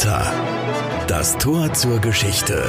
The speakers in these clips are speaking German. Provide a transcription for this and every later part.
Porta. Das Tor zur Geschichte.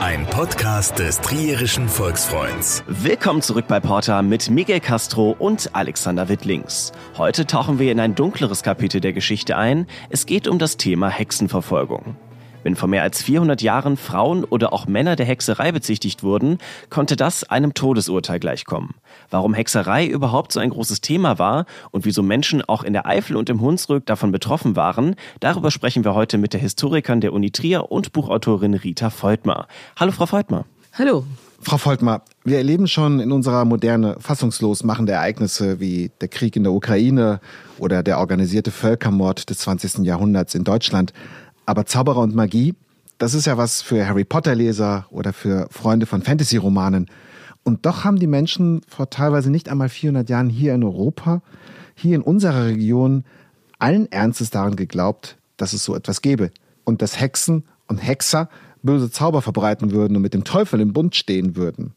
Ein Podcast des Trierischen Volksfreunds. Willkommen zurück bei Porta mit Miguel Castro und Alexander Wittlings. Heute tauchen wir in ein dunkleres Kapitel der Geschichte ein. Es geht um das Thema Hexenverfolgung. Wenn vor mehr als 400 Jahren Frauen oder auch Männer der Hexerei bezichtigt wurden, konnte das einem Todesurteil gleichkommen. Warum Hexerei überhaupt so ein großes Thema war und wieso Menschen auch in der Eifel und im Hunsrück davon betroffen waren, darüber sprechen wir heute mit der Historikerin der Uni Trier und Buchautorin Rita Feutmer. Hallo Frau Feutmer. Hallo. Frau Voltmar, wir erleben schon in unserer Moderne fassungslos machende Ereignisse wie der Krieg in der Ukraine oder der organisierte Völkermord des 20. Jahrhunderts in Deutschland. Aber Zauberer und Magie, das ist ja was für Harry Potter-Leser oder für Freunde von Fantasy-Romanen. Und doch haben die Menschen vor teilweise nicht einmal 400 Jahren hier in Europa, hier in unserer Region, allen Ernstes daran geglaubt, dass es so etwas gäbe. Und dass Hexen und Hexer böse Zauber verbreiten würden und mit dem Teufel im Bund stehen würden.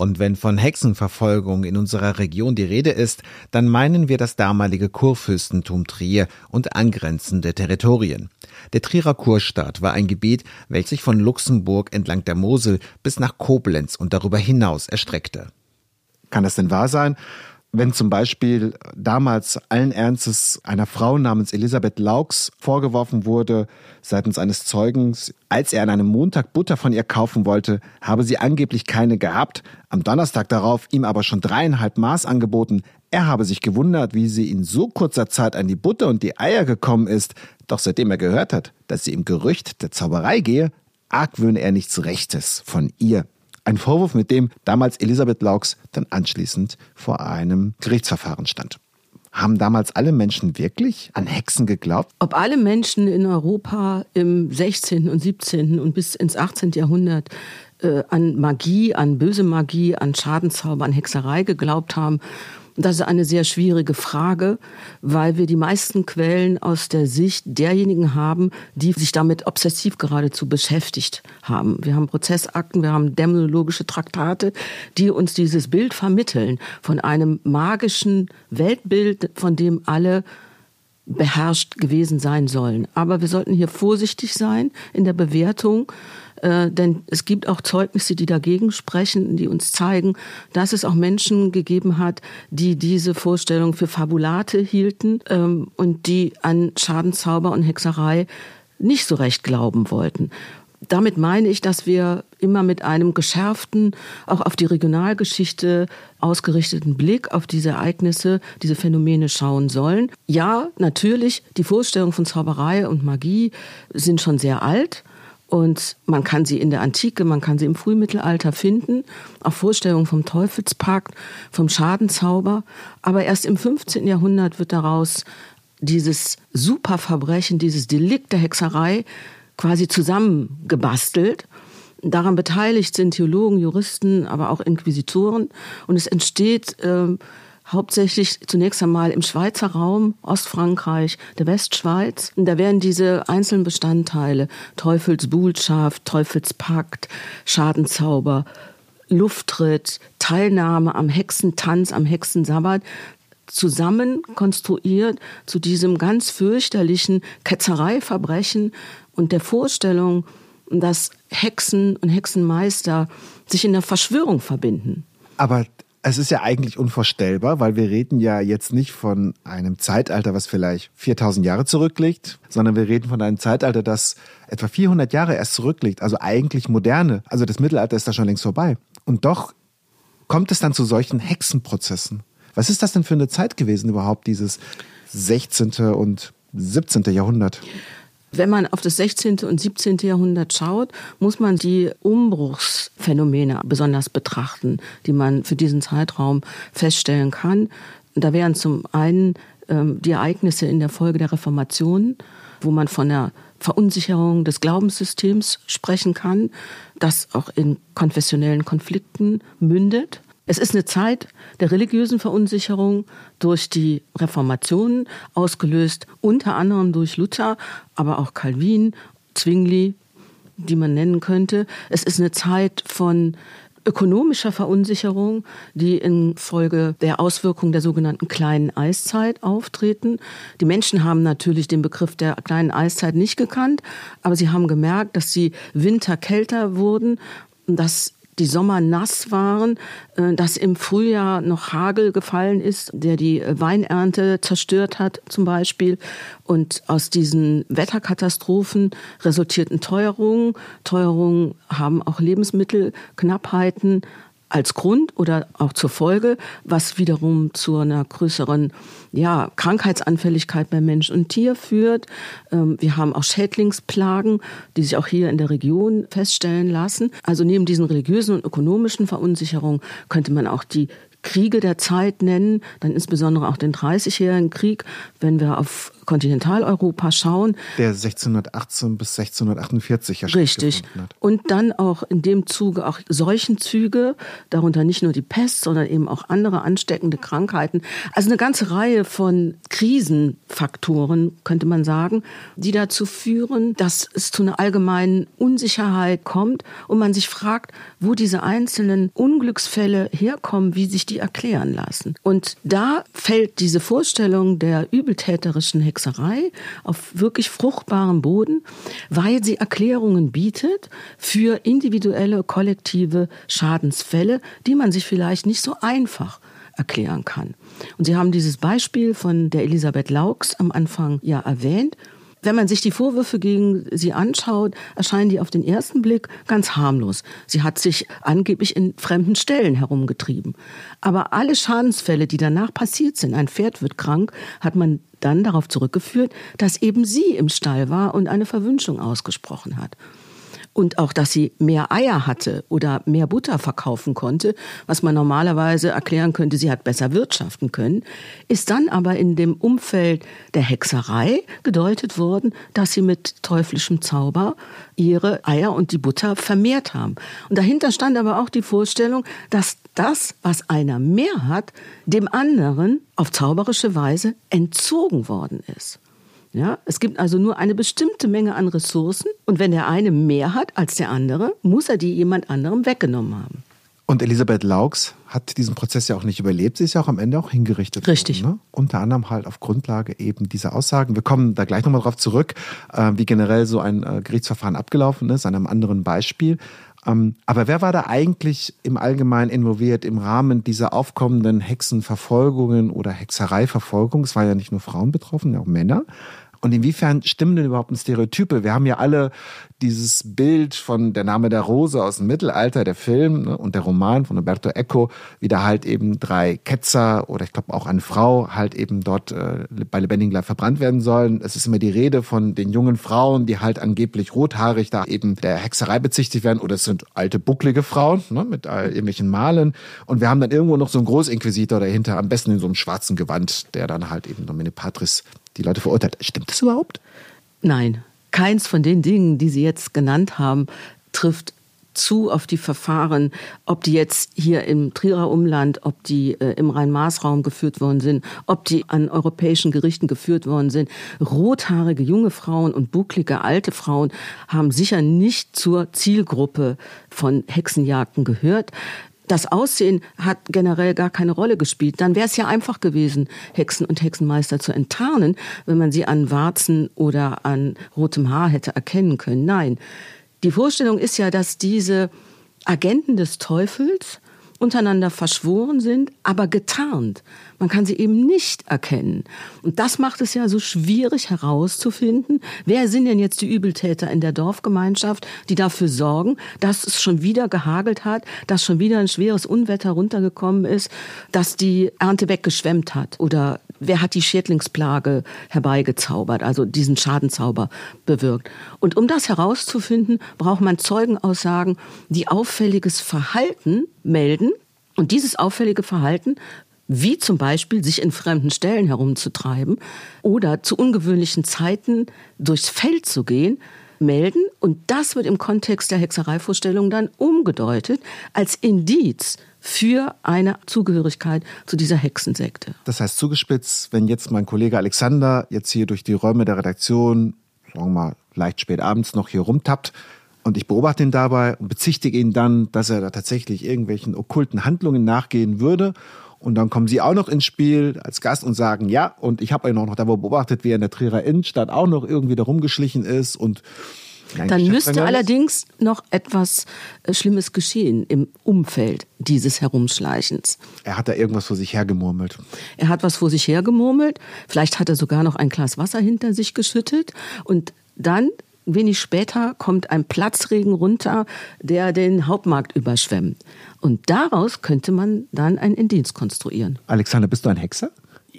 Und wenn von Hexenverfolgung in unserer Region die Rede ist, dann meinen wir das damalige Kurfürstentum Trier und angrenzende Territorien. Der Trierer Kurstaat war ein Gebiet, welches sich von Luxemburg entlang der Mosel bis nach Koblenz und darüber hinaus erstreckte. Kann das denn wahr sein? Wenn zum Beispiel damals allen Ernstes einer Frau namens Elisabeth Laux vorgeworfen wurde, seitens eines Zeugens, als er an einem Montag Butter von ihr kaufen wollte, habe sie angeblich keine gehabt, am Donnerstag darauf ihm aber schon dreieinhalb Maß angeboten, er habe sich gewundert, wie sie in so kurzer Zeit an die Butter und die Eier gekommen ist, doch seitdem er gehört hat, dass sie im Gerücht der Zauberei gehe, argwöhne er nichts Rechtes von ihr. Ein Vorwurf, mit dem damals Elisabeth Laux dann anschließend vor einem Gerichtsverfahren stand. Haben damals alle Menschen wirklich an Hexen geglaubt? Ob alle Menschen in Europa im 16. und 17. und bis ins 18. Jahrhundert äh, an Magie, an böse Magie, an Schadenzauber, an Hexerei geglaubt haben das ist eine sehr schwierige Frage, weil wir die meisten Quellen aus der Sicht derjenigen haben, die sich damit obsessiv geradezu beschäftigt haben. Wir haben Prozessakten, wir haben dämonologische Traktate, die uns dieses Bild vermitteln von einem magischen Weltbild, von dem alle beherrscht gewesen sein sollen. Aber wir sollten hier vorsichtig sein in der Bewertung äh, denn es gibt auch Zeugnisse, die dagegen sprechen, die uns zeigen, dass es auch Menschen gegeben hat, die diese Vorstellung für Fabulate hielten ähm, und die an Schadenzauber und Hexerei nicht so recht glauben wollten. Damit meine ich, dass wir immer mit einem geschärften, auch auf die Regionalgeschichte ausgerichteten Blick auf diese Ereignisse, diese Phänomene schauen sollen. Ja, natürlich, die Vorstellungen von Zauberei und Magie sind schon sehr alt. Und man kann sie in der Antike, man kann sie im Frühmittelalter finden, auch Vorstellungen vom Teufelspakt, vom Schadenzauber. Aber erst im 15. Jahrhundert wird daraus dieses Superverbrechen, dieses Delikt der Hexerei quasi zusammengebastelt. Daran beteiligt sind Theologen, Juristen, aber auch Inquisitoren. Und es entsteht äh, hauptsächlich zunächst einmal im Schweizer Raum, Ostfrankreich, der Westschweiz. Und da werden diese einzelnen Bestandteile, Teufelsbuhlschaft, Teufelspakt, Schadenzauber, Lufttritt, Teilnahme am Hexentanz, am Hexensabbat, zusammen konstruiert zu diesem ganz fürchterlichen Ketzereiverbrechen und der Vorstellung, dass Hexen und Hexenmeister sich in der Verschwörung verbinden. Aber es ist ja eigentlich unvorstellbar, weil wir reden ja jetzt nicht von einem Zeitalter, was vielleicht 4000 Jahre zurückliegt, sondern wir reden von einem Zeitalter, das etwa 400 Jahre erst zurückliegt, also eigentlich moderne. Also das Mittelalter ist da schon längst vorbei. Und doch kommt es dann zu solchen Hexenprozessen. Was ist das denn für eine Zeit gewesen überhaupt, dieses 16. und 17. Jahrhundert? Wenn man auf das 16. und 17. Jahrhundert schaut, muss man die Umbruchsphänomene besonders betrachten, die man für diesen Zeitraum feststellen kann. Da wären zum einen ähm, die Ereignisse in der Folge der Reformation, wo man von der Verunsicherung des Glaubenssystems sprechen kann, das auch in konfessionellen Konflikten mündet. Es ist eine Zeit der religiösen Verunsicherung durch die Reformation, ausgelöst unter anderem durch Luther, aber auch Calvin, Zwingli, die man nennen könnte. Es ist eine Zeit von ökonomischer Verunsicherung, die infolge der Auswirkungen der sogenannten kleinen Eiszeit auftreten. Die Menschen haben natürlich den Begriff der kleinen Eiszeit nicht gekannt, aber sie haben gemerkt, dass die Winter kälter wurden, dass die Sommer nass waren, äh, dass im Frühjahr noch Hagel gefallen ist, der die Weinernte zerstört hat zum Beispiel. Und aus diesen Wetterkatastrophen resultierten Teuerungen. Teuerungen haben auch Lebensmittelknappheiten als Grund oder auch zur Folge, was wiederum zu einer größeren ja, Krankheitsanfälligkeit bei Mensch und Tier führt. Ähm, wir haben auch Schädlingsplagen, die sich auch hier in der Region feststellen lassen. Also neben diesen religiösen und ökonomischen Verunsicherungen könnte man auch die Kriege der Zeit nennen, dann insbesondere auch den 30-jährigen Krieg, wenn wir auf Kontinentaleuropa schauen. Der 1618 bis 1648 ja Richtig. Hat. Und dann auch in dem Zuge auch Seuchenzüge, darunter nicht nur die Pest, sondern eben auch andere ansteckende Krankheiten. Also eine ganze Reihe von Krisenfaktoren, könnte man sagen, die dazu führen, dass es zu einer allgemeinen Unsicherheit kommt und man sich fragt, wo diese einzelnen Unglücksfälle herkommen, wie sich die erklären lassen. Und da fällt diese Vorstellung der übeltäterischen Hexerei auf wirklich fruchtbarem Boden, weil sie Erklärungen bietet für individuelle, kollektive Schadensfälle, die man sich vielleicht nicht so einfach erklären kann. Und Sie haben dieses Beispiel von der Elisabeth Laux am Anfang ja erwähnt. Wenn man sich die Vorwürfe gegen sie anschaut, erscheinen die auf den ersten Blick ganz harmlos. Sie hat sich angeblich in fremden Stellen herumgetrieben. Aber alle Schadensfälle, die danach passiert sind, ein Pferd wird krank, hat man dann darauf zurückgeführt, dass eben sie im Stall war und eine Verwünschung ausgesprochen hat und auch, dass sie mehr Eier hatte oder mehr Butter verkaufen konnte, was man normalerweise erklären könnte, sie hat besser wirtschaften können, ist dann aber in dem Umfeld der Hexerei gedeutet worden, dass sie mit teuflischem Zauber ihre Eier und die Butter vermehrt haben. Und dahinter stand aber auch die Vorstellung, dass das, was einer mehr hat, dem anderen auf zauberische Weise entzogen worden ist. Ja, es gibt also nur eine bestimmte Menge an Ressourcen und wenn der eine mehr hat als der andere, muss er die jemand anderem weggenommen haben. Und Elisabeth Laux hat diesen Prozess ja auch nicht überlebt. Sie ist ja auch am Ende auch hingerichtet Richtig. worden. Ne? Unter anderem halt auf Grundlage eben dieser Aussagen. Wir kommen da gleich nochmal drauf zurück, äh, wie generell so ein äh, Gerichtsverfahren abgelaufen ist, an einem anderen Beispiel. Ähm, aber wer war da eigentlich im Allgemeinen involviert im Rahmen dieser aufkommenden Hexenverfolgungen oder Hexereiverfolgung? Es waren ja nicht nur Frauen betroffen, auch Männer. Und inwiefern stimmen denn überhaupt Stereotype? Wir haben ja alle dieses Bild von Der Name der Rose aus dem Mittelalter, der Film ne, und der Roman von Roberto Eco, wie da halt eben drei Ketzer oder ich glaube auch eine Frau halt eben dort äh, bei lebendigem Leib verbrannt werden sollen. Es ist immer die Rede von den jungen Frauen, die halt angeblich rothaarig da eben der Hexerei bezichtigt werden oder es sind alte bucklige Frauen ne, mit äh, irgendwelchen Malen. Und wir haben dann irgendwo noch so einen Großinquisitor dahinter, am besten in so einem schwarzen Gewand, der dann halt eben Domine Patris die Leute verurteilt. Stimmt das überhaupt? Nein, keins von den Dingen, die Sie jetzt genannt haben, trifft zu auf die Verfahren, ob die jetzt hier im Trierer Umland, ob die äh, im Rhein-Maas-Raum geführt worden sind, ob die an europäischen Gerichten geführt worden sind. Rothaarige junge Frauen und bucklige alte Frauen haben sicher nicht zur Zielgruppe von Hexenjagden gehört das Aussehen hat generell gar keine Rolle gespielt. Dann wäre es ja einfach gewesen, Hexen und Hexenmeister zu enttarnen, wenn man sie an Warzen oder an rotem Haar hätte erkennen können. Nein. Die Vorstellung ist ja, dass diese Agenten des Teufels untereinander verschworen sind, aber getarnt. Man kann sie eben nicht erkennen. Und das macht es ja so schwierig herauszufinden, wer sind denn jetzt die Übeltäter in der Dorfgemeinschaft, die dafür sorgen, dass es schon wieder gehagelt hat, dass schon wieder ein schweres Unwetter runtergekommen ist, dass die Ernte weggeschwemmt hat oder wer hat die Schädlingsplage herbeigezaubert, also diesen Schadenzauber bewirkt. Und um das herauszufinden, braucht man Zeugenaussagen, die auffälliges Verhalten melden. Und dieses auffällige Verhalten wie zum Beispiel sich in fremden Stellen herumzutreiben oder zu ungewöhnlichen Zeiten durchs Feld zu gehen, melden. Und das wird im Kontext der Hexereivorstellung dann umgedeutet als Indiz für eine Zugehörigkeit zu dieser Hexensekte. Das heißt zugespitzt, wenn jetzt mein Kollege Alexander jetzt hier durch die Räume der Redaktion, sagen wir mal, leicht spät abends noch hier rumtappt, Und ich beobachte ihn dabei und bezichtige ihn dann, dass er da tatsächlich irgendwelchen okkulten Handlungen nachgehen würde. Und dann kommen sie auch noch ins Spiel als Gast und sagen, ja, und ich habe ihn auch noch dabei beobachtet, wie er in der Trierer Innenstadt auch noch irgendwie da rumgeschlichen ist und dann müsste allerdings noch etwas äh, Schlimmes geschehen im Umfeld dieses Herumschleichens. Er hat da irgendwas vor sich hergemurmelt. Er hat was vor sich hergemurmelt. Vielleicht hat er sogar noch ein Glas Wasser hinter sich geschüttet. Und dann wenig später kommt ein Platzregen runter, der den Hauptmarkt überschwemmt. Und daraus könnte man dann einen Indienst konstruieren. Alexander, bist du ein Hexer?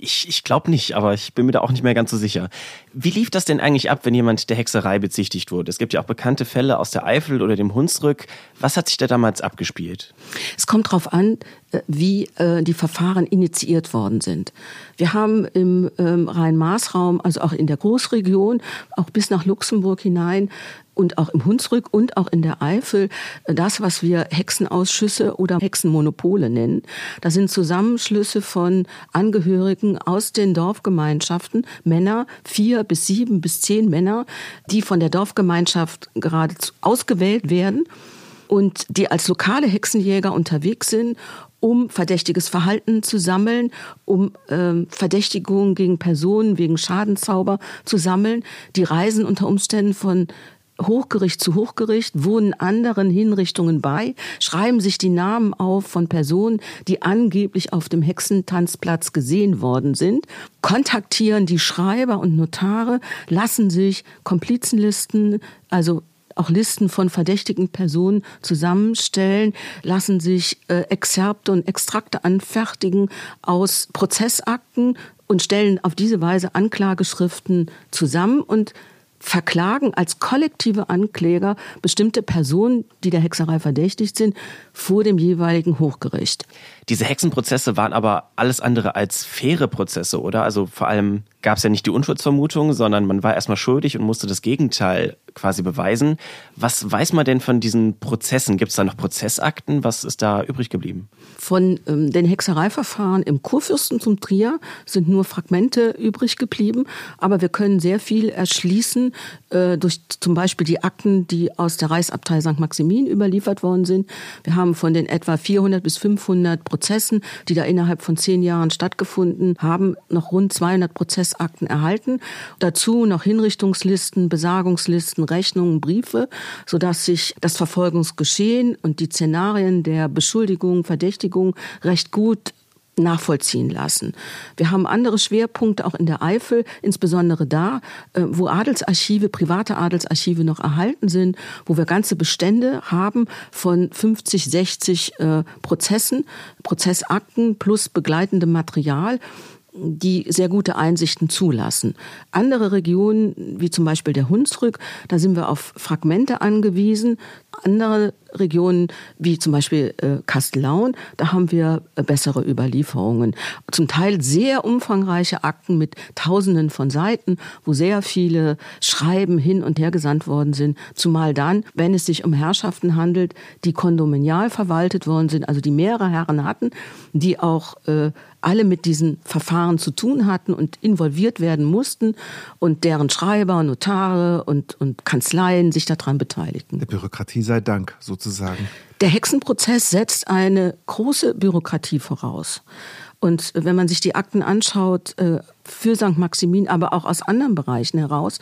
Ich, ich glaube nicht, aber ich bin mir da auch nicht mehr ganz so sicher. Wie lief das denn eigentlich ab, wenn jemand der Hexerei bezichtigt wurde? Es gibt ja auch bekannte Fälle aus der Eifel oder dem Hunsrück. Was hat sich da damals abgespielt? Es kommt darauf an, wie äh, die Verfahren initiiert worden sind. Wir haben im ähm, Rhein-Maas-Raum, also auch in der Großregion, auch bis nach Luxemburg hinein, und auch im Hunsrück und auch in der Eifel das, was wir Hexenausschüsse oder Hexenmonopole nennen. Das sind Zusammenschlüsse von Angehörigen aus den Dorfgemeinschaften, Männer, vier bis sieben bis zehn Männer, die von der Dorfgemeinschaft gerade ausgewählt werden und die als lokale Hexenjäger unterwegs sind um verdächtiges Verhalten zu sammeln, um ähm, Verdächtigungen gegen Personen wegen Schadenzauber zu sammeln. Die reisen unter Umständen von Hochgericht zu Hochgericht, wohnen anderen Hinrichtungen bei, schreiben sich die Namen auf von Personen, die angeblich auf dem Hexentanzplatz gesehen worden sind, kontaktieren die Schreiber und Notare, lassen sich Komplizenlisten, also auch Listen von verdächtigen Personen zusammenstellen, lassen sich äh, Exzerpte und Extrakte anfertigen aus Prozessakten und stellen auf diese Weise Anklageschriften zusammen und verklagen als kollektive Ankläger bestimmte Personen, die der Hexerei verdächtigt sind, vor dem jeweiligen Hochgericht. Diese Hexenprozesse waren aber alles andere als faire Prozesse, oder? Also vor allem gab es ja nicht die Unschuldsvermutung, sondern man war erstmal schuldig und musste das Gegenteil quasi beweisen. Was weiß man denn von diesen Prozessen? Gibt es da noch Prozessakten? Was ist da übrig geblieben? Von ähm, den Hexereiverfahren im Kurfürstentum Trier sind nur Fragmente übrig geblieben, aber wir können sehr viel erschließen äh, durch zum Beispiel die Akten, die aus der Reichsabtei St. Maximin überliefert worden sind. Wir haben von den etwa 400 bis 500 Prozessen, die da innerhalb von zehn Jahren stattgefunden haben, noch rund 200 Prozessakten erhalten. Dazu noch Hinrichtungslisten, Besagungslisten, Rechnungen, Briefe, sodass sich das Verfolgungsgeschehen und die Szenarien der Beschuldigung, Verdächtigung recht gut nachvollziehen lassen. Wir haben andere Schwerpunkte auch in der Eifel, insbesondere da, äh, wo Adelsarchive, private Adelsarchive noch erhalten sind, wo wir ganze Bestände haben von 50, 60 äh, Prozessen, Prozessakten plus begleitendem Material die sehr gute Einsichten zulassen. Andere Regionen, wie zum Beispiel der Hunsrück, da sind wir auf Fragmente angewiesen. Andere Regionen, wie zum Beispiel äh, Kastellaun, da haben wir äh, bessere Überlieferungen. Zum Teil sehr umfangreiche Akten mit Tausenden von Seiten, wo sehr viele Schreiben hin und her gesandt worden sind. Zumal dann, wenn es sich um Herrschaften handelt, die kondominial verwaltet worden sind, also die mehrere Herren hatten, die auch äh, alle mit diesen Verfahren zu tun hatten und involviert werden mussten und deren Schreiber, Notare und, und Kanzleien sich daran beteiligten. Der Bürokratie sei Dank, sozusagen. Der Hexenprozess setzt eine große Bürokratie voraus. Und wenn man sich die Akten anschaut, äh, für St. Maximin, aber auch aus anderen Bereichen heraus,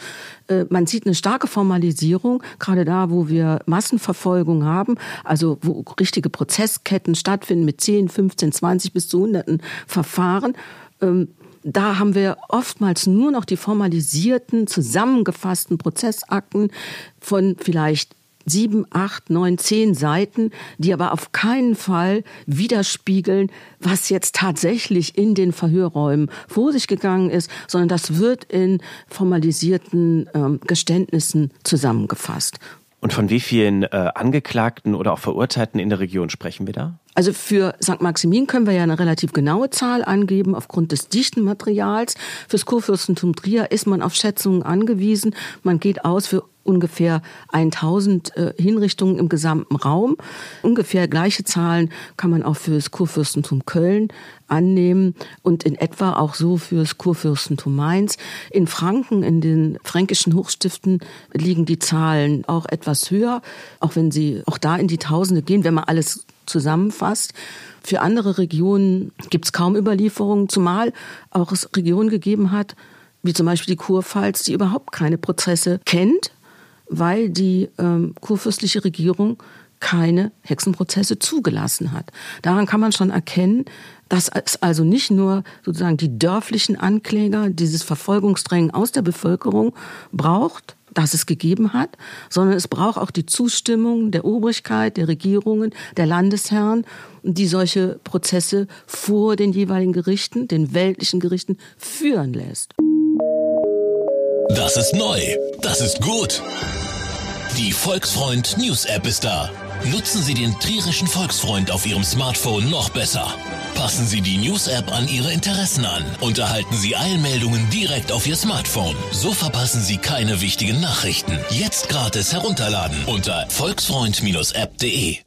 äh, man sieht eine starke Formalisierung, gerade da, wo wir Massenverfolgung haben, also wo richtige Prozessketten stattfinden mit 10, 15, 20 bis zu hunderten Verfahren. Ähm, da haben wir oftmals nur noch die formalisierten, zusammengefassten Prozessakten von vielleicht sieben, acht, neun, zehn Seiten, die aber auf keinen Fall widerspiegeln, was jetzt tatsächlich in den Verhörräumen vor sich gegangen ist, sondern das wird in formalisierten ähm, Geständnissen zusammengefasst. Und von wie vielen äh, Angeklagten oder auch Verurteilten in der Region sprechen wir da? Also für St. Maximin können wir ja eine relativ genaue Zahl angeben aufgrund des dichten Materials. Fürs Kurfürstentum Trier ist man auf Schätzungen angewiesen. Man geht aus für ungefähr 1000 äh, Hinrichtungen im gesamten Raum. Ungefähr gleiche Zahlen kann man auch für das Kurfürstentum Köln annehmen und in etwa auch so für das Kurfürstentum Mainz. In Franken, in den fränkischen Hochstiften liegen die Zahlen auch etwas höher, auch wenn sie auch da in die Tausende gehen, wenn man alles zusammenfasst. Für andere Regionen gibt es kaum Überlieferungen, zumal auch es Regionen gegeben hat, wie zum Beispiel die Kurpfalz, die überhaupt keine Prozesse kennt, weil die ähm, kurfürstliche Regierung keine Hexenprozesse zugelassen hat. Daran kann man schon erkennen, dass es also nicht nur sozusagen die dörflichen Ankläger dieses Verfolgungsdrängen aus der Bevölkerung braucht, das es gegeben hat, sondern es braucht auch die Zustimmung der Obrigkeit, der Regierungen, der Landesherren, die solche Prozesse vor den jeweiligen Gerichten, den weltlichen Gerichten führen lässt. Das ist neu. Das ist gut. Die Volksfreund News App ist da. Nutzen Sie den trierischen Volksfreund auf Ihrem Smartphone noch besser. Passen Sie die News-App an Ihre Interessen an und erhalten Sie Eilmeldungen direkt auf Ihr Smartphone. So verpassen Sie keine wichtigen Nachrichten. Jetzt gratis herunterladen unter volksfreund-app.de.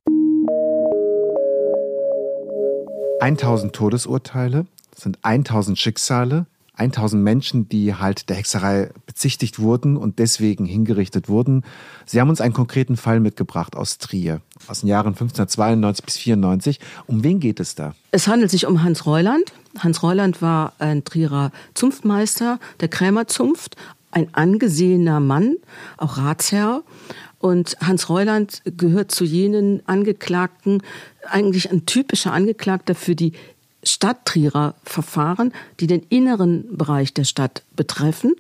1000 Todesurteile sind 1000 Schicksale, 1000 Menschen, die halt der Hexerei bezichtigt wurden und deswegen hingerichtet wurden. Sie haben uns einen konkreten Fall mitgebracht aus Trier, aus den Jahren 1592 bis 94. Um wen geht es da? Es handelt sich um Hans Reuland. Hans Reuland war ein Trierer Zunftmeister der Krämerzunft, ein angesehener Mann, auch Ratsherr. Und Hans Reuland gehört zu jenen Angeklagten, eigentlich ein typischer Angeklagter für die Stadttrierer Verfahren, die den inneren Bereich der Stadt betreffen.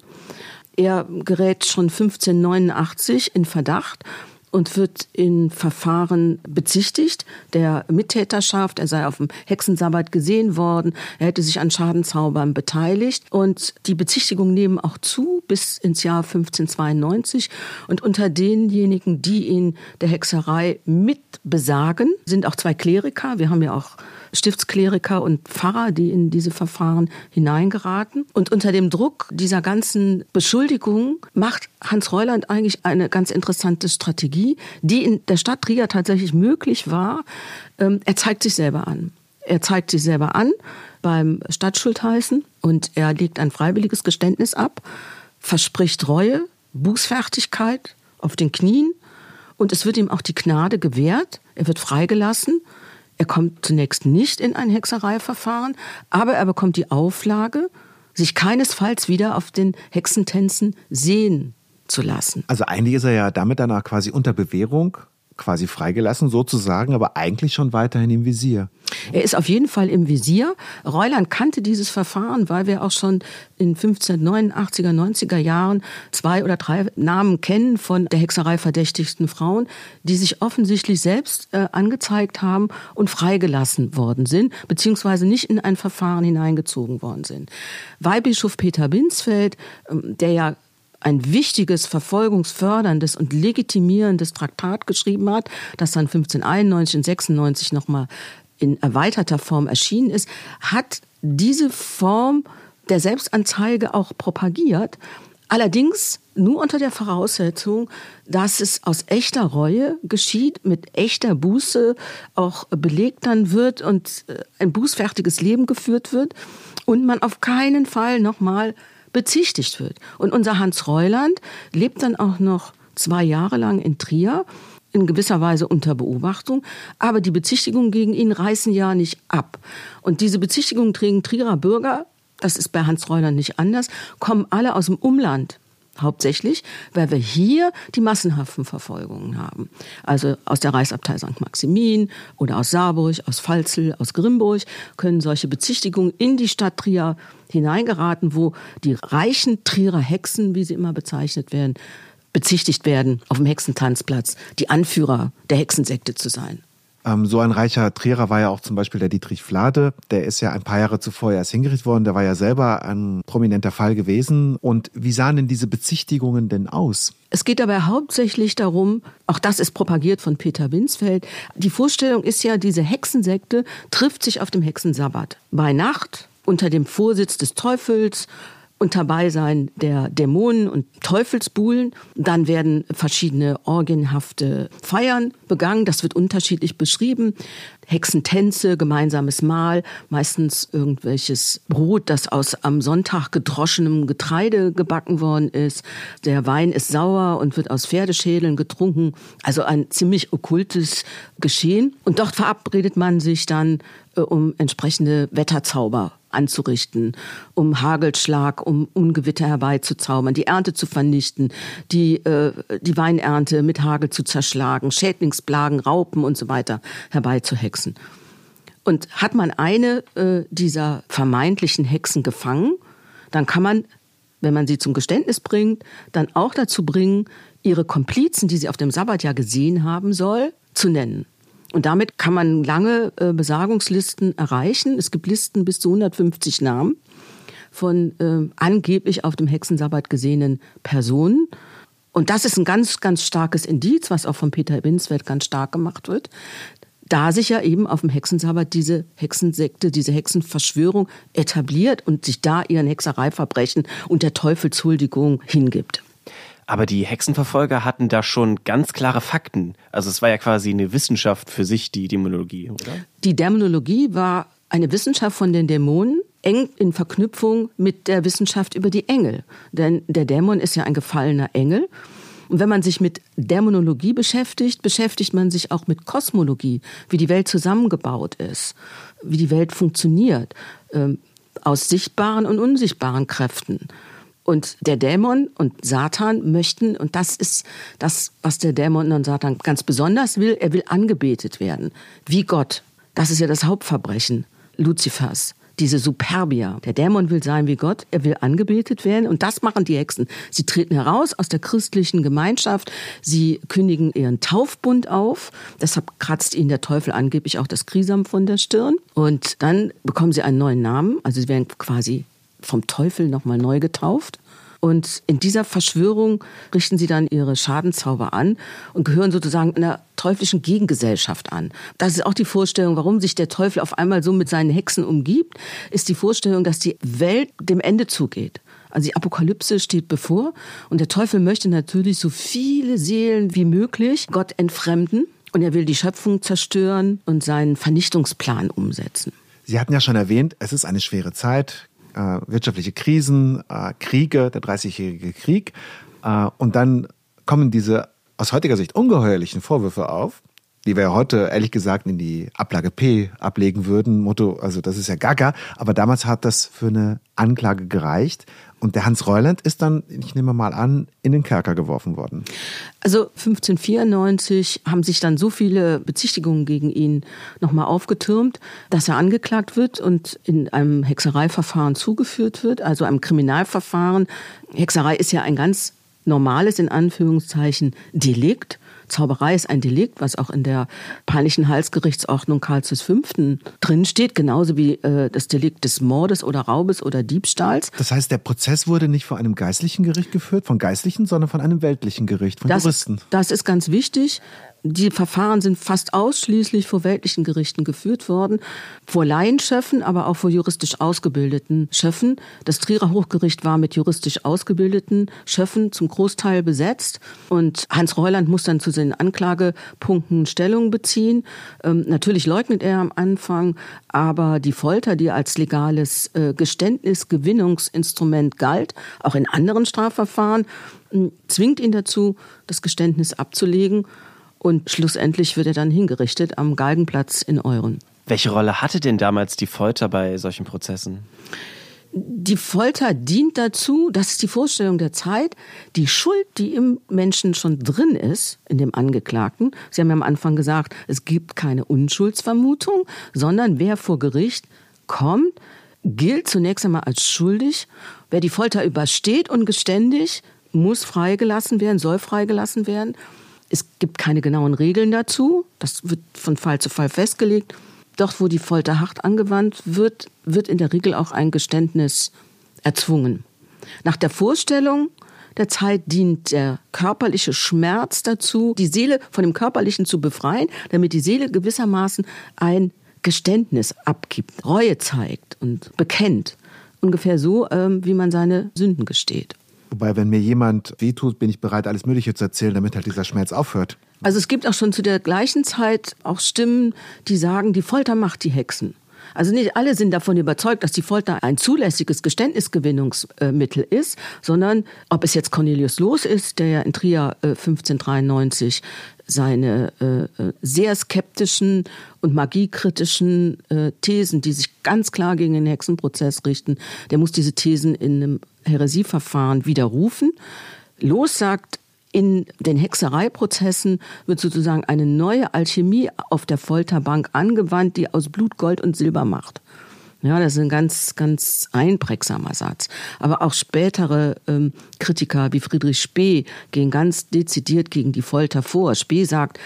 Er gerät schon 1589 in Verdacht und wird in Verfahren bezichtigt der Mittäterschaft. Er sei auf dem Hexensabbat gesehen worden. Er hätte sich an Schadenzaubern beteiligt. Und die Bezichtigungen nehmen auch zu bis ins Jahr 1592. Und unter denjenigen, die ihn der Hexerei mit besagen, sind auch zwei Kleriker. Wir haben ja auch Stiftskleriker und Pfarrer, die in diese Verfahren hineingeraten. Und unter dem Druck dieser ganzen Beschuldigungen macht Hans Reuland eigentlich eine ganz interessante Strategie, die in der Stadt Trier tatsächlich möglich war. Ähm, er zeigt sich selber an. Er zeigt sich selber an beim Stadtschultheißen und er legt ein freiwilliges Geständnis ab, verspricht Reue, Bußfertigkeit auf den Knien und es wird ihm auch die Gnade gewährt. Er wird freigelassen er kommt zunächst nicht in ein Hexereiverfahren, aber er bekommt die Auflage, sich keinesfalls wieder auf den Hexentänzen sehen zu lassen. Also eigentlich ist er ja damit danach quasi unter Bewährung quasi freigelassen sozusagen, aber eigentlich schon weiterhin im Visier. Er ist auf jeden Fall im Visier. Reuland kannte dieses Verfahren, weil wir auch schon in 1589er, 90er Jahren zwei oder drei Namen kennen von der Hexerei verdächtigsten Frauen, die sich offensichtlich selbst äh, angezeigt haben und freigelassen worden sind, beziehungsweise nicht in ein Verfahren hineingezogen worden sind. Weihbischof Peter Binsfeld, ähm, der ja ein wichtiges, verfolgungsförderndes und legitimierendes Traktat geschrieben hat, das dann 1591 und 96 nochmal in erweiterter Form erschienen ist, hat diese Form der Selbstanzeige auch propagiert. Allerdings nur unter der Voraussetzung, dass es aus echter Reue geschieht, mit echter Buße auch belegt dann wird und äh, ein bußfertiges Leben geführt wird und man auf keinen Fall nochmal bezichtigt wird. Und unser Hans Reuland lebt dann auch noch zwei Jahre lang in Trier, in gewisser Weise unter Beobachtung, aber die Bezichtigungen gegen ihn reißen ja nicht ab. Und diese Bezichtigungen trägen Trierer Bürger, das ist bei Hans Reuland nicht anders, kommen alle aus dem Umland hauptsächlich, weil wir hier die massenhaften Verfolgungen haben. Also aus der Reichsabtei St. Maximin oder aus Saarburg, aus Pfalzel, aus Grimburg können solche Bezichtigungen in die Stadt Trier hineingeraten, wo die reichen Trierer Hexen, wie sie immer bezeichnet werden, bezichtigt werden, auf dem Hexentanzplatz die Anführer der Hexensekte zu sein. Ähm, so ein reicher Trierer war ja auch zum Beispiel der Dietrich Flade. Der ist ja ein paar Jahre zuvor erst hingerichtet worden. Der war ja selber ein prominenter Fall gewesen. Und wie sahen denn diese Bezichtigungen denn aus? Es geht dabei hauptsächlich darum, auch das ist propagiert von Peter Winsfeld. Die Vorstellung ist ja, diese Hexensekte trifft sich auf dem Hexensabbat. Bei Nacht unter dem Vorsitz des Teufels unter Beisein der Dämonen und Teufelsbuhlen. Dann werden verschiedene orgienhafte Feiern begangen. Das wird unterschiedlich beschrieben. Hexentänze, gemeinsames Mahl, meistens irgendwelches Brot, das aus am Sonntag gedroschenem Getreide gebacken worden ist. Der Wein ist sauer und wird aus Pferdeschädeln getrunken. Also ein ziemlich okkultes Geschehen. Und dort verabredet man sich dann äh, um entsprechende Wetterzauber anzurichten, um Hagelschlag, um Ungewitter herbeizuzaubern, die Ernte zu vernichten, die, äh, die Weinernte mit Hagel zu zerschlagen, Schädlingsplagen, Raupen und so weiter herbeizuhexen. Und hat man eine äh, dieser vermeintlichen Hexen gefangen, dann kann man, wenn man sie zum Geständnis bringt, dann auch dazu bringen, ihre Komplizen, die sie auf dem Sabbat ja gesehen haben soll, zu nennen. Und damit kann man lange äh, Besagungslisten erreichen. Es gibt Listen bis zu 150 Namen von äh, angeblich auf dem Hexensabbat gesehenen Personen. Und das ist ein ganz, ganz starkes Indiz, was auch von Peter Winsfeld ganz stark gemacht wird, da sich ja eben auf dem Hexensabbat diese Hexensekte, diese Hexenverschwörung etabliert und sich da ihren Hexereiverbrechen und der Teufelshuldigung hingibt. Aber die Hexenverfolger hatten da schon ganz klare Fakten. Also es war ja quasi eine Wissenschaft für sich, die Dämonologie, oder? Die Dämonologie war eine Wissenschaft von den Dämonen, eng in Verknüpfung mit der Wissenschaft über die Engel. Denn der Dämon ist ja ein gefallener Engel. Und wenn man sich mit Dämonologie beschäftigt, beschäftigt man sich auch mit Kosmologie, wie die Welt zusammengebaut ist, wie die Welt funktioniert, äh, aus sichtbaren und unsichtbaren Kräften. Und der Dämon und Satan möchten, und das ist das, was der Dämon und Satan ganz besonders will, er will angebetet werden, wie Gott. Das ist ja das Hauptverbrechen Luzifers, diese Superbia. Der Dämon will sein wie Gott, er will angebetet werden und das machen die Hexen. Sie treten heraus aus der christlichen Gemeinschaft, sie kündigen ihren Taufbund auf, deshalb kratzt ihnen der Teufel angeblich auch das Krisam von der Stirn und dann bekommen sie einen neuen Namen, also sie werden quasi vom Teufel nochmal neu getauft. Und in dieser Verschwörung richten sie dann ihre Schadenzauber an und gehören sozusagen einer teuflischen Gegengesellschaft an. Das ist auch die Vorstellung, warum sich der Teufel auf einmal so mit seinen Hexen umgibt, ist die Vorstellung, dass die Welt dem Ende zugeht. Also die Apokalypse steht bevor und der Teufel möchte natürlich so viele Seelen wie möglich Gott entfremden und er will die Schöpfung zerstören und seinen Vernichtungsplan umsetzen. Sie hatten ja schon erwähnt, es ist eine schwere Zeit äh, wirtschaftliche Krisen, äh, Kriege, der Dreißigjährige Krieg. Äh, und dann kommen diese aus heutiger Sicht ungeheuerlichen Vorwürfe auf, die wir heute ehrlich gesagt in die Ablage P ablegen würden. Motto, also das ist ja gaga. Aber damals hat das für eine Anklage gereicht. Und der Hans Reuland ist dann, ich nehme mal an, in den Kerker geworfen worden. Also 1594 haben sich dann so viele Bezichtigungen gegen ihn nochmal aufgetürmt, dass er angeklagt wird und in einem Hexereiverfahren zugeführt wird, also einem Kriminalverfahren. Hexerei ist ja ein ganz normales, in Anführungszeichen, Delikt. Zauberei ist ein Delikt, was auch in der peinlichen Halsgerichtsordnung Karls V. drin steht, genauso wie äh, das Delikt des Mordes oder Raubes oder Diebstahls. Das heißt, der Prozess wurde nicht vor einem geistlichen Gericht geführt, von Geistlichen, sondern von einem weltlichen Gericht, von das, Juristen. Das ist ganz wichtig. Die Verfahren sind fast ausschließlich vor weltlichen Gerichten geführt worden, vor Laienschöffen, aber auch vor juristisch ausgebildeten Schöffen. Das Trierer Hochgericht war mit juristisch ausgebildeten Schöffen zum Großteil besetzt und Hans Reuland muss dann zu seinen Anklagepunkten Stellung beziehen. Ähm, natürlich leugnet er am Anfang, aber die Folter, die als legales äh, Geständnisgewinnungsinstrument galt, auch in anderen Strafverfahren, zwingt ihn dazu, das Geständnis abzulegen und schlussendlich wird er dann hingerichtet am Galgenplatz in Euren. Welche Rolle hatte denn damals die Folter bei solchen Prozessen? Die Folter dient dazu, das ist die Vorstellung der Zeit, die Schuld, die im Menschen schon drin ist, in dem Angeklagten. Sie haben ja am Anfang gesagt, es gibt keine Unschuldsvermutung, sondern wer vor Gericht kommt, gilt zunächst einmal als schuldig. Wer die Folter übersteht und geständig, muss freigelassen werden, soll freigelassen werden Es gibt keine genauen Regeln dazu. Das wird von Fall zu Fall festgelegt. Dort, wo die Folter hart angewandt wird, wird in der Regel auch ein Geständnis erzwungen. Nach der Vorstellung der Zeit dient der körperliche Schmerz dazu, die Seele von dem Körperlichen zu befreien, damit die Seele gewissermaßen ein Geständnis abgibt, Reue zeigt und bekennt. Ungefähr so, ähm, wie man seine Sünden gesteht. Wobei, wenn mir jemand wehtut, bin ich bereit, alles Mögliche zu erzählen, damit halt dieser Schmerz aufhört. Also es gibt auch schon zu der gleichen Zeit auch Stimmen, die sagen, die Folter macht die Hexen. Also nicht alle sind davon überzeugt, dass die Folter ein zulässiges Geständnisgewinnungsmittel ist, sondern ob es jetzt Cornelius Loos ist, der ja in Trier 1593 äh, seine äh, sehr skeptischen und magiekritischen äh, Thesen, die sich ganz klar gegen den Hexenprozess richten, der muss diese Thesen in einem Häresieverfahren widerrufen. Los sagt, in den Hexereiprozessen wird sozusagen eine neue Alchemie auf der Folterbank angewandt, die aus Blut, Gold und Silber macht. Ja, das ist ein ganz, ganz einprägsamer Satz. Aber auch spätere ähm, Kritiker wie Friedrich Spee gehen ganz dezidiert gegen die Folter vor. Spee sagt,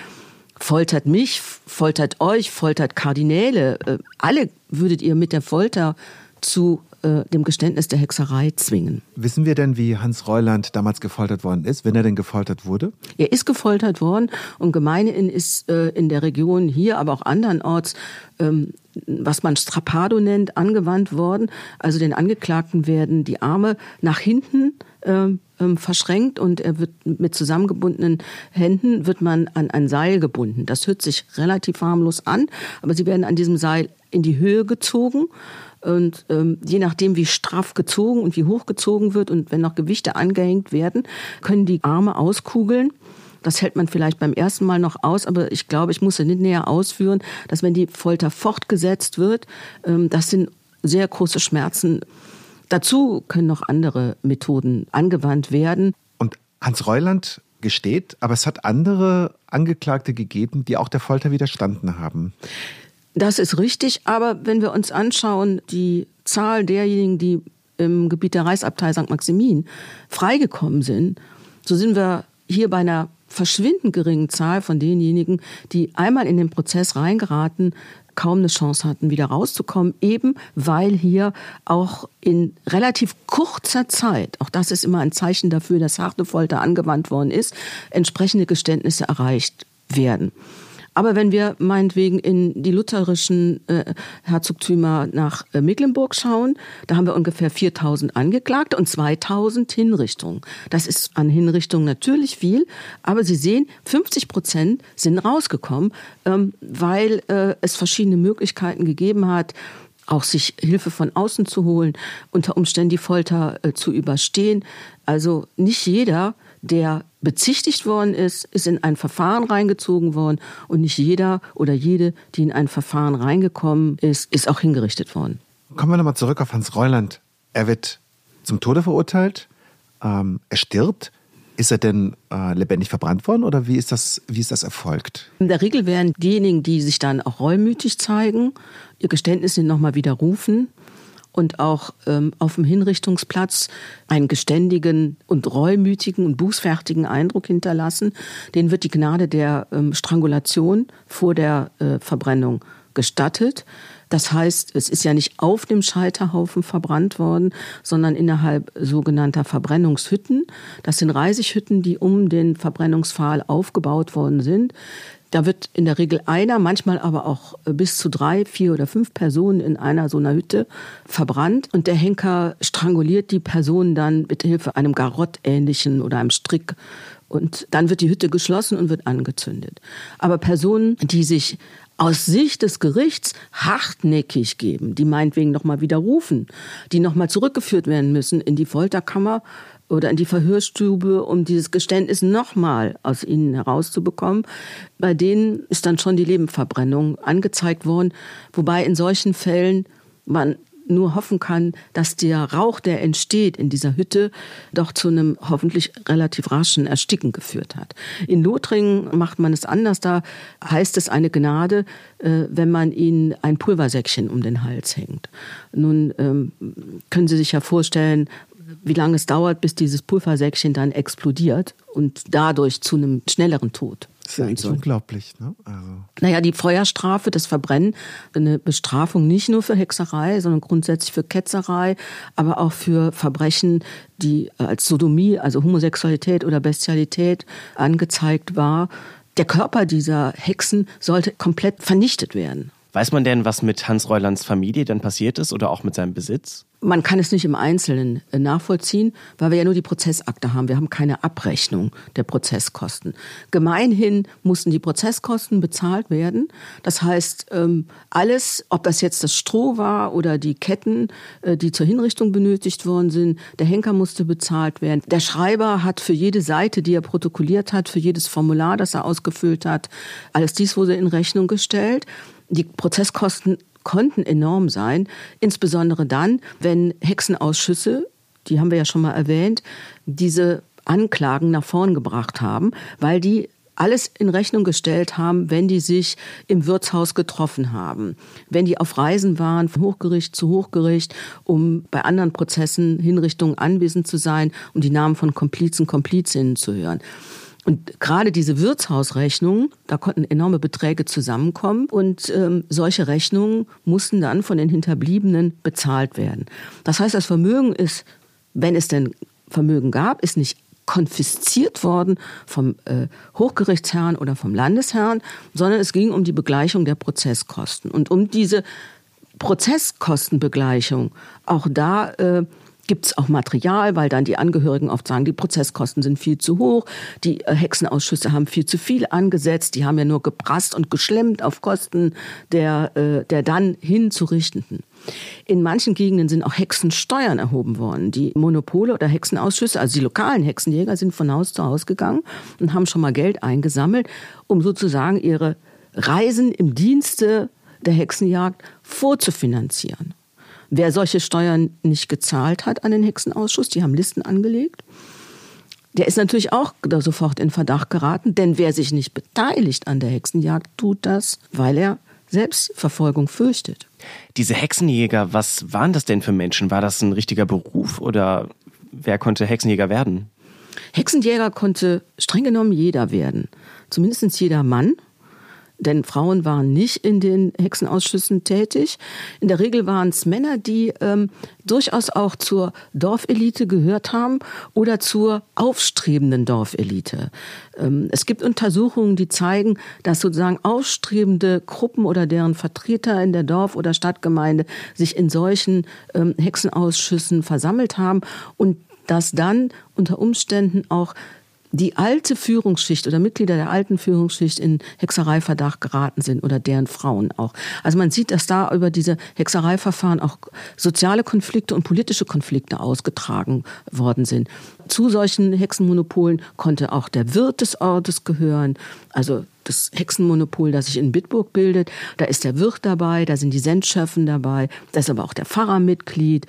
foltert mich, foltert euch, foltert Kardinäle. Äh, alle würdet ihr mit der Folter zu äh, dem Geständnis der Hexerei zwingen. Wissen wir denn, wie Hans Reuland damals gefoltert worden ist, wenn er denn gefoltert wurde? Er ist gefoltert worden und gemeinhin ist äh, in der Region hier, aber auch andernorts, ähm, was man Strapado nennt, angewandt worden. Also den Angeklagten werden die Arme nach hinten ähm, verschränkt und er wird mit zusammengebundenen Händen wird man an ein Seil gebunden. Das hört sich relativ harmlos an, aber sie werden an diesem Seil in die Höhe gezogen und ähm, je nachdem, wie straff gezogen und wie hoch gezogen wird und wenn noch Gewichte angehängt werden, können die Arme auskugeln. Das hält man vielleicht beim ersten Mal noch aus, aber ich glaube, ich muss es nicht näher ausführen, dass wenn die Folter fortgesetzt wird, ähm, das sind sehr große Schmerzen. Dazu können noch andere Methoden angewandt werden. Und Hans Reuland gesteht, aber es hat andere Angeklagte gegeben, die auch der Folter widerstanden haben. Das ist richtig, aber wenn wir uns anschauen, die Zahl derjenigen, die im Gebiet der Reichsabtei St. Maximin freigekommen sind, so sind wir hier bei einer verschwindend geringen Zahl von denjenigen, die einmal in den Prozess reingeraten, kaum eine Chance hatten, wieder rauszukommen, eben weil hier auch in relativ kurzer Zeit, auch das ist immer ein Zeichen dafür, dass harte Folter angewandt worden ist, entsprechende Geständnisse erreicht werden. Aber wenn wir meinetwegen in die lutherischen äh, Herzogtümer nach äh, Mecklenburg schauen, da haben wir ungefähr 4000 Angeklagte und 2000 Hinrichtungen. Das ist an Hinrichtungen natürlich viel, aber Sie sehen, 50 Prozent sind rausgekommen, ähm, weil äh, es verschiedene Möglichkeiten gegeben hat, auch sich Hilfe von außen zu holen, unter Umständen die Folter äh, zu überstehen. Also nicht jeder der bezichtigt worden ist, ist in ein Verfahren reingezogen worden und nicht jeder oder jede, die in ein Verfahren reingekommen ist, ist auch hingerichtet worden. Kommen wir nochmal zurück auf Hans Reuland. Er wird zum Tode verurteilt, ähm, er stirbt. Ist er denn äh, lebendig verbrannt worden oder wie ist, das, wie ist das erfolgt? In der Regel werden diejenigen, die sich dann auch reumütig zeigen, ihr Geständnis nochmal widerrufen und auch ähm, auf dem Hinrichtungsplatz einen geständigen und reumütigen und bußfertigen Eindruck hinterlassen. Den wird die Gnade der ähm, Strangulation vor der äh, Verbrennung gestattet. Das heißt, es ist ja nicht auf dem Scheiterhaufen verbrannt worden, sondern innerhalb sogenannter Verbrennungshütten. Das sind Reisighütten, die um den Verbrennungspfahl aufgebaut worden sind. Da wird in der Regel einer, manchmal aber auch äh, bis zu drei, vier oder fünf Personen in einer so einer Hütte verbrannt und der Henker stranguliert die Person dann mit Hilfe einem Garott-ähnlichen oder einem Strick und dann wird die Hütte geschlossen und wird angezündet. Aber Personen, die sich aus Sicht des Gerichts hartnäckig geben, die meinetwegen nochmal widerrufen, die nochmal zurückgeführt werden müssen in die Folterkammer, oder in die Verhörstube, um dieses Geständnis nochmal aus ihnen herauszubekommen. Bei denen ist dann schon die Lebenverbrennung angezeigt worden, wobei in solchen Fällen man nur hoffen kann, dass der Rauch, der entsteht in dieser Hütte, doch zu einem hoffentlich relativ raschen Ersticken geführt hat. In Lothringen macht man es anders. Da heißt es eine Gnade, äh, wenn man ihnen ein Pulversäckchen um den Hals hängt. Nun ähm, können Sie sich ja vorstellen, wie lange es dauert, bis dieses Pulversäckchen dann explodiert und dadurch zu einem schnelleren Tod. Das ist eigentlich unglaublich. Ne? Also. Naja, die Feuerstrafe, das Verbrennen, eine Bestrafung nicht nur für Hexerei, sondern grundsätzlich für Ketzerei, aber auch für Verbrechen, die als Sodomie, also Homosexualität oder Bestialität angezeigt war. Der Körper dieser Hexen sollte komplett vernichtet werden. Weiß man denn, was mit Hans Reulands Familie dann passiert ist oder auch mit seinem Besitz? Man kann es nicht im Einzelnen äh, nachvollziehen, weil wir ja nur die Prozessakte haben. Wir haben keine Abrechnung der Prozesskosten. Gemeinhin mussten die Prozesskosten bezahlt werden. Das heißt, ähm, alles, ob das jetzt das Stroh war oder die Ketten, äh, die zur Hinrichtung benötigt worden sind, der Henker musste bezahlt werden. Der Schreiber hat für jede Seite, die er protokolliert hat, für jedes Formular, das er ausgefüllt hat, alles dies wurde in Rechnung gestellt. Die Prozesskosten konnten enorm sein, insbesondere dann, wenn Hexenausschüsse, die haben wir ja schon mal erwähnt, diese Anklagen nach vorn gebracht haben, weil die alles in Rechnung gestellt haben, wenn die sich im Wirtshaus getroffen haben, wenn die auf Reisen waren, von Hochgericht zu Hochgericht, um bei anderen Prozessen, Hinrichtungen anwesend zu sein und die Namen von Komplizen, Komplizinnen zu hören. Und gerade diese Wirtshausrechnungen, da konnten enorme Beträge zusammenkommen und ähm, solche Rechnungen mussten dann von den Hinterbliebenen bezahlt werden. Das heißt, das Vermögen ist, wenn es denn Vermögen gab, ist nicht konfisziert worden vom äh, Hochgerichtsherrn oder vom Landesherrn, sondern es ging um die Begleichung der Prozesskosten. Und um diese Prozesskostenbegleichung, auch da äh, gibt es auch Material, weil dann die Angehörigen oft sagen, die Prozesskosten sind viel zu hoch, die äh, Hexenausschüsse haben viel zu viel angesetzt, die haben ja nur geprasst und geschlemmt auf Kosten der, äh, der dann hinzurichtenden. In manchen Gegenden sind auch Hexensteuern erhoben worden. Die Monopole oder Hexenausschüsse, also die lokalen Hexenjäger, sind von Haus zu Haus gegangen und haben schon mal Geld eingesammelt, um sozusagen ihre Reisen im Dienste der Hexenjagd vorzufinanzieren. Wer solche Steuern nicht gezahlt hat an den Hexenausschuss, die haben Listen angelegt, der ist natürlich auch sofort in Verdacht geraten, denn wer sich nicht beteiligt an der Hexenjagd, tut das, weil er Selbstverfolgung fürchtet. Diese Hexenjäger, was waren das denn für Menschen? War das ein richtiger Beruf oder wer konnte Hexenjäger werden? Hexenjäger konnte streng genommen jeder werden. Zumindest jeder Mann denn Frauen waren nicht in den Hexenausschüssen tätig. In der Regel waren es Männer, die ähm, durchaus auch zur Dorfelite gehört haben oder zur aufstrebenden Dorfelite. Ähm, es gibt Untersuchungen, die zeigen, dass sozusagen aufstrebende Gruppen oder deren Vertreter in der Dorf- oder Stadtgemeinde sich in solchen ähm, Hexenausschüssen versammelt haben und dass dann unter Umständen auch die alte Führungsschicht oder Mitglieder der alten Führungsschicht in Hexereiverdacht geraten sind oder deren Frauen auch. Also man sieht, dass da über diese Hexereiverfahren auch soziale Konflikte und politische Konflikte ausgetragen worden sind. Zu solchen Hexenmonopolen konnte auch der Wirt des Ortes gehören, also das Hexenmonopol, das sich in Bitburg bildet. Da ist der Wirt dabei, da sind die Sendschöffen dabei, da ist aber auch der Pfarrer Mitglied.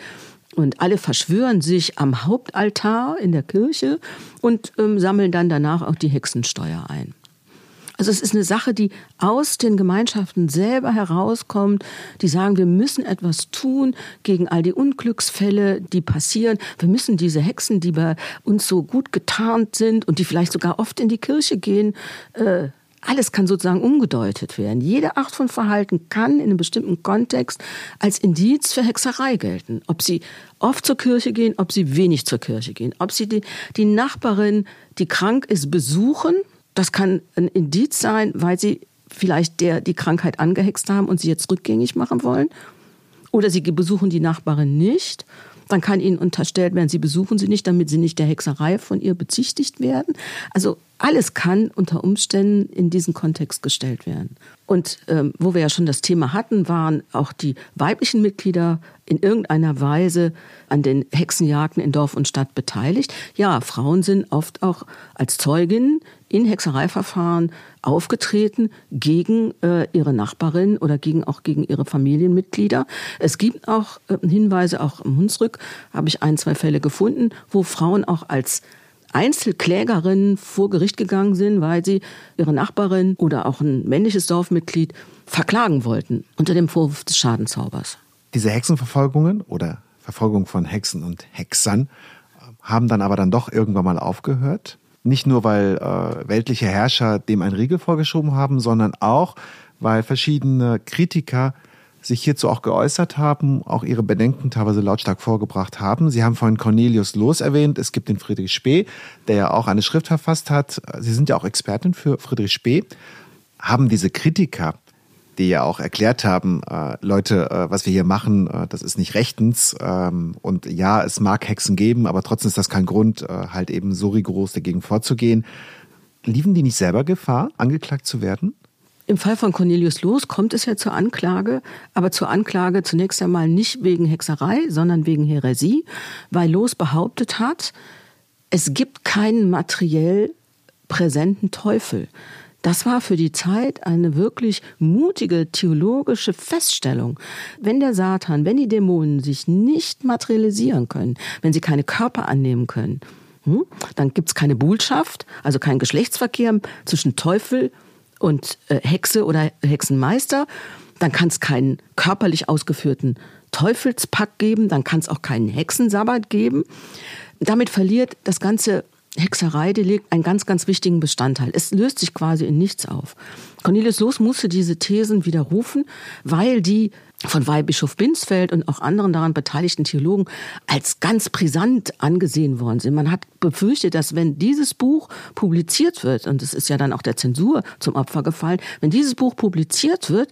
Und alle verschwören sich am Hauptaltar in der Kirche und ähm, sammeln dann danach auch die Hexensteuer ein. Also es ist eine Sache, die aus den Gemeinschaften selber herauskommt, die sagen, wir müssen etwas tun gegen all die Unglücksfälle, die passieren. Wir müssen diese Hexen, die bei uns so gut getarnt sind und die vielleicht sogar oft in die Kirche gehen, äh, alles kann sozusagen umgedeutet werden. Jede Art von Verhalten kann in einem bestimmten Kontext als Indiz für Hexerei gelten. Ob sie oft zur Kirche gehen, ob sie wenig zur Kirche gehen, ob sie die, die Nachbarin, die krank ist, besuchen, das kann ein Indiz sein, weil sie vielleicht der die Krankheit angehext haben und sie jetzt rückgängig machen wollen. Oder sie besuchen die Nachbarin nicht dann kann ihnen unterstellt werden, sie besuchen sie nicht, damit sie nicht der Hexerei von ihr bezichtigt werden. Also alles kann unter Umständen in diesen Kontext gestellt werden. Und ähm, wo wir ja schon das Thema hatten, waren auch die weiblichen Mitglieder in irgendeiner Weise an den Hexenjagden in Dorf und Stadt beteiligt. Ja, Frauen sind oft auch als Zeuginnen in Hexereiverfahren aufgetreten gegen äh, ihre Nachbarin oder gegen auch gegen ihre Familienmitglieder. Es gibt auch äh, Hinweise, auch im Hunsrück habe ich ein, zwei Fälle gefunden, wo Frauen auch als Einzelklägerinnen vor Gericht gegangen sind, weil sie ihre Nachbarin oder auch ein männliches Dorfmitglied verklagen wollten unter dem Vorwurf des Schadenzaubers. Diese Hexenverfolgungen oder Verfolgung von Hexen und Hexern, haben dann aber dann doch irgendwann mal aufgehört. Nicht nur, weil äh, weltliche Herrscher dem ein Riegel vorgeschoben haben, sondern auch, weil verschiedene Kritiker sich hierzu auch geäußert haben, auch ihre Bedenken teilweise lautstark vorgebracht haben. Sie haben vorhin Cornelius Loos erwähnt. Es gibt den Friedrich Spee, der ja auch eine Schrift verfasst hat. Sie sind ja auch Expertin für Friedrich Spee. Haben diese Kritiker, die ja auch erklärt haben, äh, Leute, äh, was wir hier machen, äh, das ist nicht rechtens. Ähm, und ja, es mag Hexen geben, aber trotzdem ist das kein Grund, äh, halt eben so rigoros dagegen vorzugehen. Liefen die nicht selber Gefahr, angeklagt zu werden? Im Fall von Cornelius Loos kommt es ja zur Anklage, aber zur Anklage zunächst einmal nicht wegen Hexerei, sondern wegen Häresie, weil Loos behauptet hat, es gibt keinen materiell präsenten Teufel. Das war für die Zeit eine wirklich mutige theologische Feststellung. Wenn der Satan, wenn die Dämonen sich nicht materialisieren können, wenn sie keine Körper annehmen können, hm, dann gibt es keine Buhlschaft, also kein Geschlechtsverkehr zwischen Teufel und äh, Hexe oder Hexenmeister, dann kann es keinen körperlich ausgeführten Teufelspakt geben, dann kann es auch keinen Hexensabbat geben. Damit verliert das ganze Hexereidelikt einen ganz, ganz wichtigen Bestandteil. Es löst sich quasi in nichts auf. Cornelius Loos musste diese Thesen widerrufen, weil die von Weihbischof Binsfeld und auch anderen daran beteiligten Theologen als ganz brisant angesehen worden sind. Man hat befürchtet, dass wenn dieses Buch publiziert wird, und es ist ja dann auch der Zensur zum Opfer gefallen, wenn dieses Buch publiziert wird,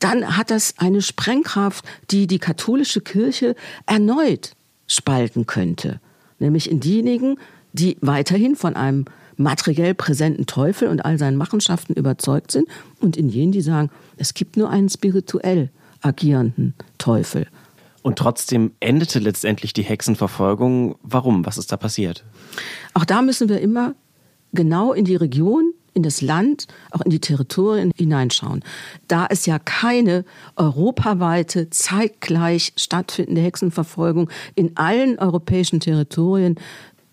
dann hat das eine Sprengkraft, die die katholische Kirche erneut spalten könnte. Nämlich in diejenigen, die weiterhin von einem materiell präsenten Teufel und all seinen Machenschaften überzeugt sind und in jenen, die sagen, es gibt nur einen spirituell agierenden Teufel. Und trotzdem endete letztendlich die Hexenverfolgung. Warum? Was ist da passiert? Auch da müssen wir immer genau in die Region, in das Land, auch in die Territorien hineinschauen. Da es ja keine europaweite, zeitgleich stattfindende Hexenverfolgung in allen europäischen Territorien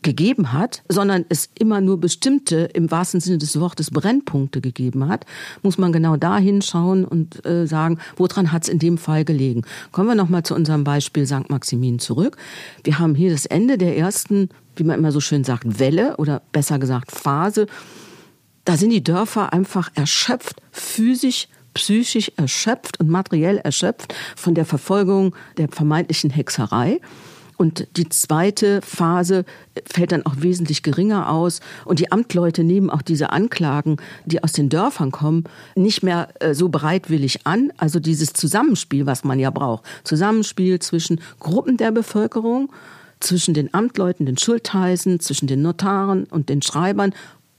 gegeben hat, sondern es immer nur bestimmte, im wahrsten Sinne des Wortes, Brennpunkte gegeben hat, muss man genau da hinschauen und äh, sagen, woran hat es in dem Fall gelegen. Kommen wir nochmal zu unserem Beispiel St. Maximin zurück. Wir haben hier das Ende der ersten, wie man immer so schön sagt, Welle oder besser gesagt Phase. Da sind die Dörfer einfach erschöpft, physisch psychisch erschöpft und materiell erschöpft von der Verfolgung der vermeintlichen Hexerei. Und die zweite Phase fällt dann auch wesentlich geringer aus. Und die Amtleute nehmen auch diese Anklagen, die aus den Dörfern kommen, nicht mehr äh, so bereitwillig an. Also dieses Zusammenspiel, was man ja braucht. Zusammenspiel zwischen Gruppen der Bevölkerung, zwischen den Amtleuten, den Schultheißen, zwischen den Notaren und den Schreibern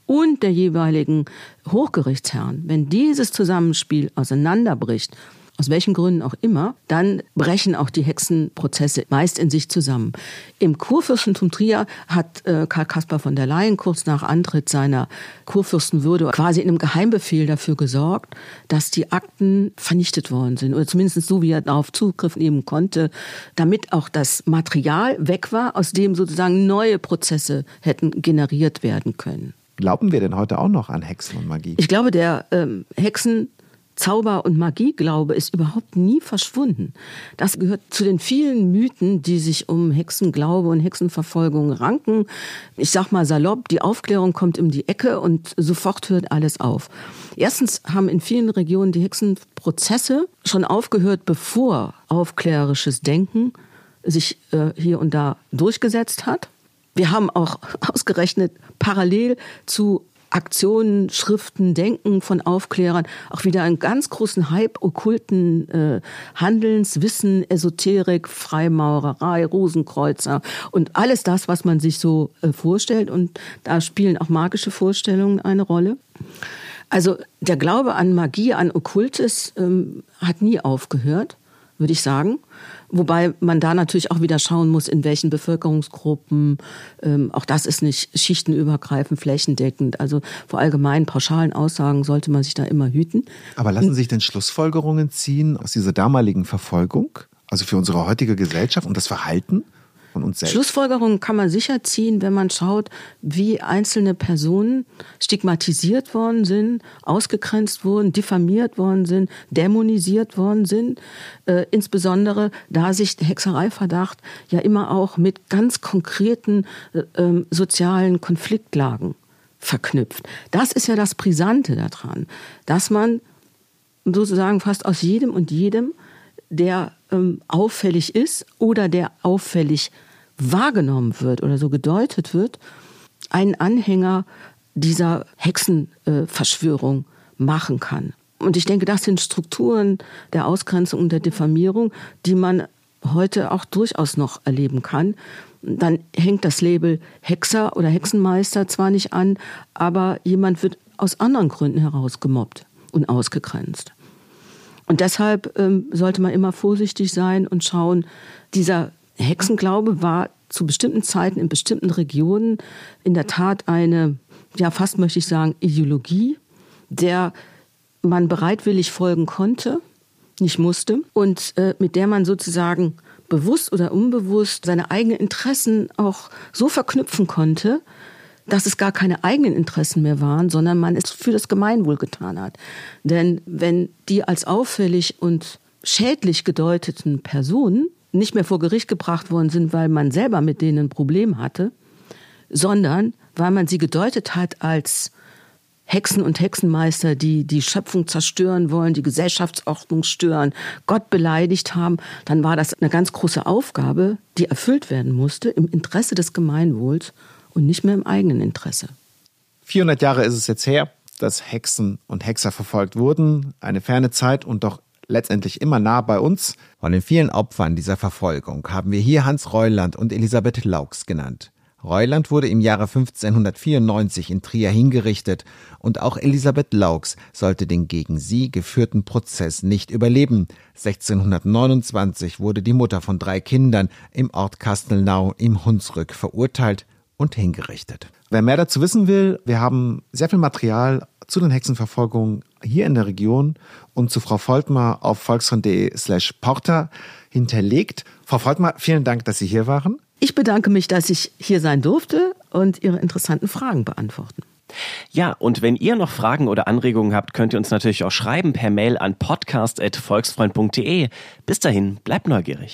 und der jeweiligen Hochgerichtsherren. Wenn dieses Zusammenspiel auseinanderbricht, aus welchen Gründen auch immer, dann brechen auch die Hexenprozesse meist in sich zusammen. Im Kurfürstentum Trier hat äh, Karl Kaspar von der Leyen kurz nach Antritt seiner Kurfürstenwürde quasi in einem Geheimbefehl dafür gesorgt, dass die Akten vernichtet worden sind oder zumindest so, wie er darauf Zugriff nehmen konnte, damit auch das Material weg war, aus dem sozusagen neue Prozesse hätten generiert werden können. Glauben wir denn heute auch noch an Hexen und Magie? Ich glaube, der ähm, Hexen Zauber- und Magieglaube ist überhaupt nie verschwunden. Das gehört zu den vielen Mythen, die sich um Hexenglaube und Hexenverfolgung ranken. Ich sag mal salopp, die Aufklärung kommt um die Ecke und sofort hört alles auf. Erstens haben in vielen Regionen die Hexenprozesse schon aufgehört, bevor aufklärerisches Denken sich äh, hier und da durchgesetzt hat. Wir haben auch ausgerechnet parallel zu Aktionen, Schriften, Denken von Aufklärern auch wieder einen ganz großen Hype okkulten äh, Handelns, Wissen, Esoterik, Freimaurerei, Rosenkreuzer und alles das, was man sich so äh, vorstellt. Und da spielen auch magische Vorstellungen eine Rolle. Also der Glaube an Magie, an Okkultes ähm, hat nie aufgehört, würde ich sagen. Wobei man da natürlich auch wieder schauen muss, in welchen Bevölkerungsgruppen. Ähm, auch das ist nicht schichtenübergreifend, flächendeckend. Also vor allgemeinen pauschalen Aussagen sollte man sich da immer hüten. Aber lassen sich denn Schlussfolgerungen ziehen aus dieser damaligen Verfolgung? Also für unsere heutige Gesellschaft und das Verhalten? Von uns selbst. Schlussfolgerungen kann man sicher ziehen, wenn man schaut, wie einzelne Personen stigmatisiert worden sind, ausgegrenzt wurden, diffamiert worden sind, dämonisiert worden sind. Äh, insbesondere, da sich der Hexereiverdacht ja immer auch mit ganz konkreten äh, äh, sozialen Konfliktlagen verknüpft. Das ist ja das Brisante daran, dass man sozusagen fast aus jedem und jedem, der ähm, auffällig ist oder der auffällig wahrgenommen wird oder so gedeutet wird, einen Anhänger dieser Hexenverschwörung äh, machen kann. Und ich denke, das sind Strukturen der Ausgrenzung und der Diffamierung, die man heute auch durchaus noch erleben kann. Dann hängt das Label Hexer oder Hexenmeister zwar nicht an, aber jemand wird aus anderen Gründen heraus gemobbt und ausgegrenzt. Und deshalb ähm, sollte man immer vorsichtig sein und schauen, dieser Hexenglaube war zu bestimmten Zeiten in bestimmten Regionen in der Tat eine, ja fast möchte ich sagen, Ideologie, der man bereitwillig folgen konnte, nicht musste. Und äh, mit der man sozusagen bewusst oder unbewusst seine eigenen Interessen auch so verknüpfen konnte, dass es gar keine eigenen Interessen mehr waren, sondern man es für das Gemeinwohl getan hat. Denn wenn die als auffällig und schädlich gedeuteten Personen nicht mehr vor Gericht gebracht worden sind, weil man selber mit denen ein Problem hatte, sondern weil man sie gedeutet hat als Hexen und Hexenmeister, die die Schöpfung zerstören wollen, die Gesellschaftsordnung stören, Gott beleidigt haben, dann war das eine ganz große Aufgabe, die erfüllt werden musste im Interesse des Gemeinwohls und nicht mehr im eigenen Interesse. 400 Jahre ist es jetzt her, dass Hexen und Hexer verfolgt wurden. Eine ferne Zeit und doch letztendlich immer nah bei uns. Von den vielen Opfern dieser Verfolgung haben wir hier Hans Reuland und Elisabeth Laux genannt. Reuland wurde im Jahre 1594 in Trier hingerichtet und auch Elisabeth Laux sollte den gegen sie geführten Prozess nicht überleben. 1629 wurde die Mutter von drei Kindern im Ort Kastelnau im Hunsrück verurteilt und hingerichtet. Wer mehr dazu wissen will, wir haben sehr viel Material zu den Hexenverfolgungen hier in der Region und zu Frau Voltmar auf volksfront.de slash porter hinterlegt. Frau Voltmar, vielen Dank, dass Sie hier waren. Ich bedanke mich, dass ich hier sein durfte und Ihre interessanten Fragen beantworten. Ja, und wenn ihr noch Fragen oder Anregungen habt, könnt ihr uns natürlich auch schreiben per Mail an podcast.volksfreund.de. Bis dahin, bleibt neugierig.